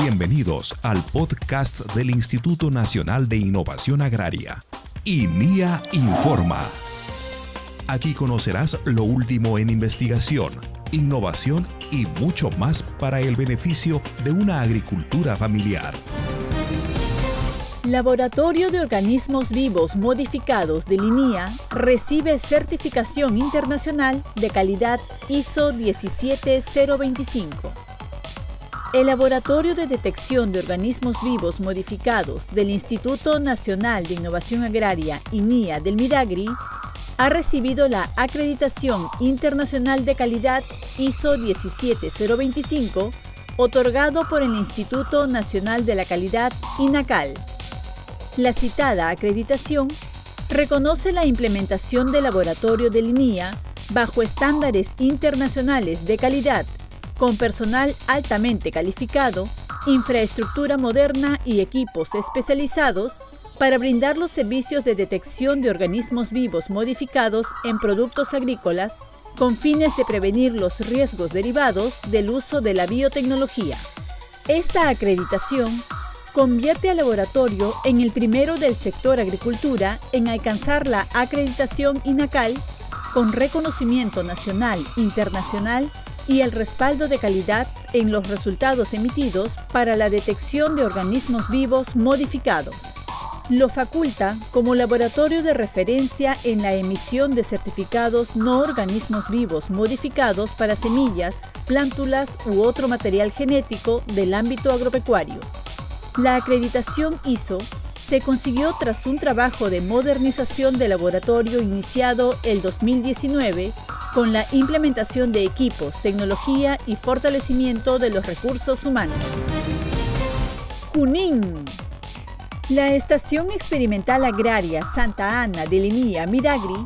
Bienvenidos al podcast del Instituto Nacional de Innovación Agraria, INIA Informa. Aquí conocerás lo último en investigación, innovación y mucho más para el beneficio de una agricultura familiar. Laboratorio de Organismos Vivos Modificados de Linea recibe certificación internacional de calidad ISO 17025. El Laboratorio de Detección de Organismos Vivos Modificados del Instituto Nacional de Innovación Agraria INIA del Midagri ha recibido la acreditación internacional de calidad ISO 17025 otorgado por el Instituto Nacional de la Calidad INACAL. La citada acreditación reconoce la implementación del laboratorio de línea bajo estándares internacionales de calidad, con personal altamente calificado, infraestructura moderna y equipos especializados para brindar los servicios de detección de organismos vivos modificados en productos agrícolas con fines de prevenir los riesgos derivados del uso de la biotecnología. Esta acreditación convierte al laboratorio en el primero del sector agricultura en alcanzar la acreditación INACAL con reconocimiento nacional, internacional y el respaldo de calidad en los resultados emitidos para la detección de organismos vivos modificados. Lo faculta como laboratorio de referencia en la emisión de certificados no organismos vivos modificados para semillas, plántulas u otro material genético del ámbito agropecuario. La acreditación ISO se consiguió tras un trabajo de modernización del laboratorio iniciado el 2019 con la implementación de equipos, tecnología y fortalecimiento de los recursos humanos. Junín. La Estación Experimental Agraria Santa Ana de Linía Midagri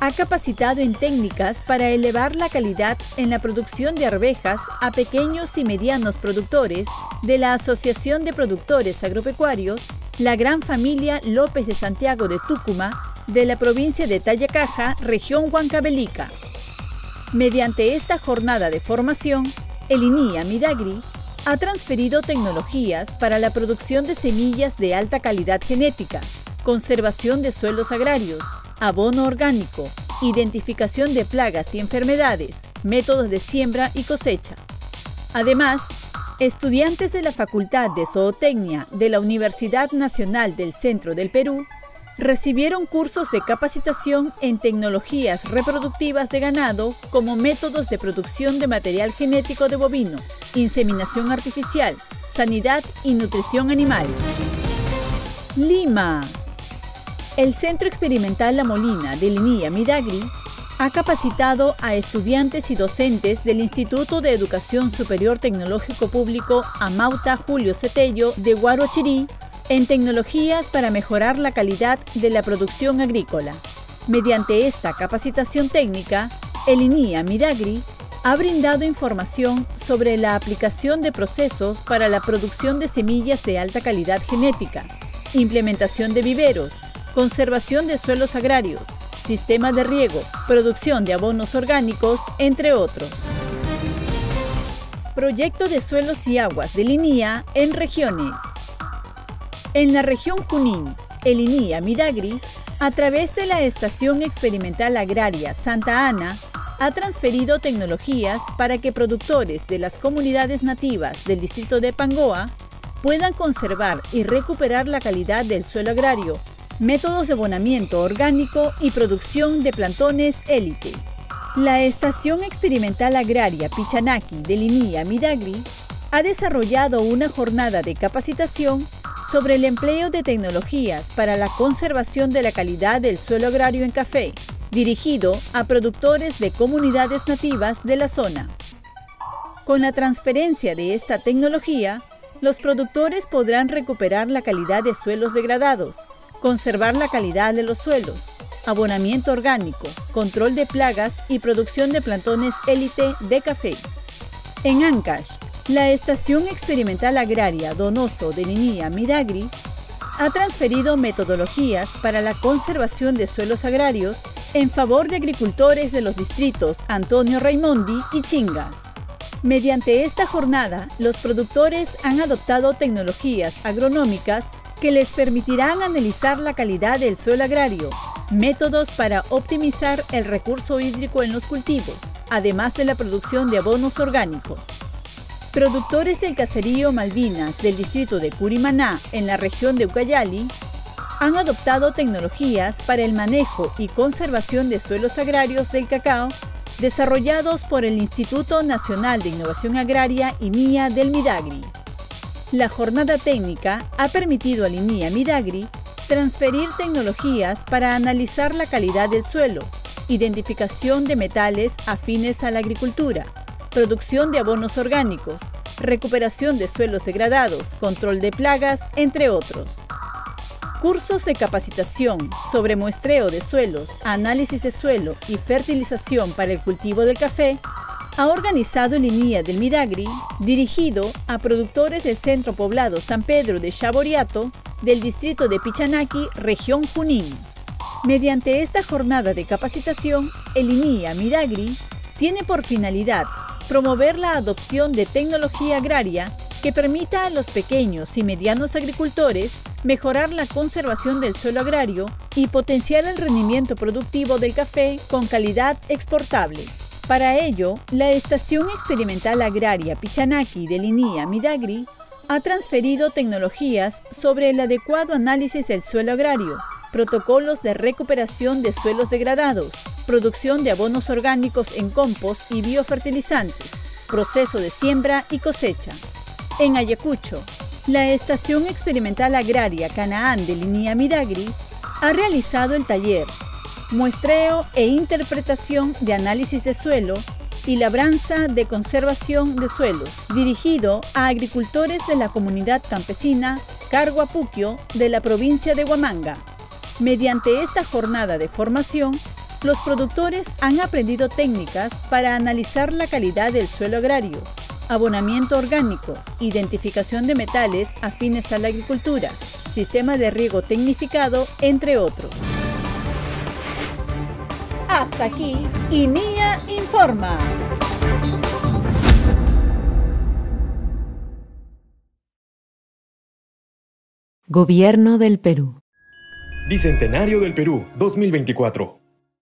ha capacitado en técnicas para elevar la calidad en la producción de arvejas a pequeños y medianos productores de la Asociación de Productores Agropecuarios, la Gran Familia López de Santiago de Túcuma, de la provincia de Tayacaja, región Huancavelica. Mediante esta jornada de formación, el INIA Midagri ha transferido tecnologías para la producción de semillas de alta calidad genética, conservación de suelos agrarios, abono orgánico, identificación de plagas y enfermedades, métodos de siembra y cosecha. Además, estudiantes de la Facultad de Zootecnia de la Universidad Nacional del Centro del Perú recibieron cursos de capacitación en tecnologías reproductivas de ganado como métodos de producción de material genético de bovino, inseminación artificial, sanidad y nutrición animal. Lima. El Centro Experimental La Molina de Linía Midagri ha capacitado a estudiantes y docentes del Instituto de Educación Superior Tecnológico Público Amauta Julio Cetello de Guarochirí en tecnologías para mejorar la calidad de la producción agrícola. Mediante esta capacitación técnica, el INIA Midagri ha brindado información sobre la aplicación de procesos para la producción de semillas de alta calidad genética, implementación de viveros, conservación de suelos agrarios, sistema de riego, producción de abonos orgánicos, entre otros. Proyecto de suelos y aguas de Linía en regiones. En la región Junín, el INIA Midagri, a través de la Estación Experimental Agraria Santa Ana, ha transferido tecnologías para que productores de las comunidades nativas del distrito de Pangoa puedan conservar y recuperar la calidad del suelo agrario métodos de abonamiento orgánico y producción de plantones élite. La Estación Experimental Agraria Pichanaki de Linía Midagri ha desarrollado una jornada de capacitación sobre el empleo de tecnologías para la conservación de la calidad del suelo agrario en café, dirigido a productores de comunidades nativas de la zona. Con la transferencia de esta tecnología, los productores podrán recuperar la calidad de suelos degradados, conservar la calidad de los suelos, abonamiento orgánico, control de plagas y producción de plantones élite de café. En Ancash, la Estación Experimental Agraria Donoso de Ninía Midagri ha transferido metodologías para la conservación de suelos agrarios en favor de agricultores de los distritos Antonio Raimondi y Chingas. Mediante esta jornada, los productores han adoptado tecnologías agronómicas que les permitirán analizar la calidad del suelo agrario, métodos para optimizar el recurso hídrico en los cultivos, además de la producción de abonos orgánicos. Productores del caserío Malvinas del distrito de Curimaná, en la región de Ucayali, han adoptado tecnologías para el manejo y conservación de suelos agrarios del cacao desarrollados por el Instituto Nacional de Innovación Agraria INIA del Midagri. La jornada técnica ha permitido al INIA Midagri transferir tecnologías para analizar la calidad del suelo, identificación de metales afines a la agricultura, producción de abonos orgánicos, recuperación de suelos degradados, control de plagas, entre otros. Cursos de capacitación sobre muestreo de suelos, análisis de suelo y fertilización para el cultivo del café ha organizado el INIA del Midagri, dirigido a productores del centro poblado San Pedro de Chaboriato, del distrito de Pichanaki, región Junín. Mediante esta jornada de capacitación, el INIA Midagri tiene por finalidad promover la adopción de tecnología agraria que permita a los pequeños y medianos agricultores mejorar la conservación del suelo agrario y potenciar el rendimiento productivo del café con calidad exportable. Para ello, la Estación Experimental Agraria Pichanaki de Linía Midagri ha transferido tecnologías sobre el adecuado análisis del suelo agrario, protocolos de recuperación de suelos degradados, producción de abonos orgánicos en compost y biofertilizantes, proceso de siembra y cosecha. En Ayacucho, la Estación Experimental Agraria Canaán de Linía Midagri ha realizado el taller Muestreo e Interpretación de Análisis de Suelo y Labranza de Conservación de Suelos, dirigido a agricultores de la comunidad campesina Carguapuquio de la provincia de Huamanga. Mediante esta jornada de formación, los productores han aprendido técnicas para analizar la calidad del suelo agrario, abonamiento orgánico, identificación de metales afines a la agricultura, sistema de riego tecnificado, entre otros. Hasta aquí, INIA Informa. Gobierno del Perú. Bicentenario del Perú 2024.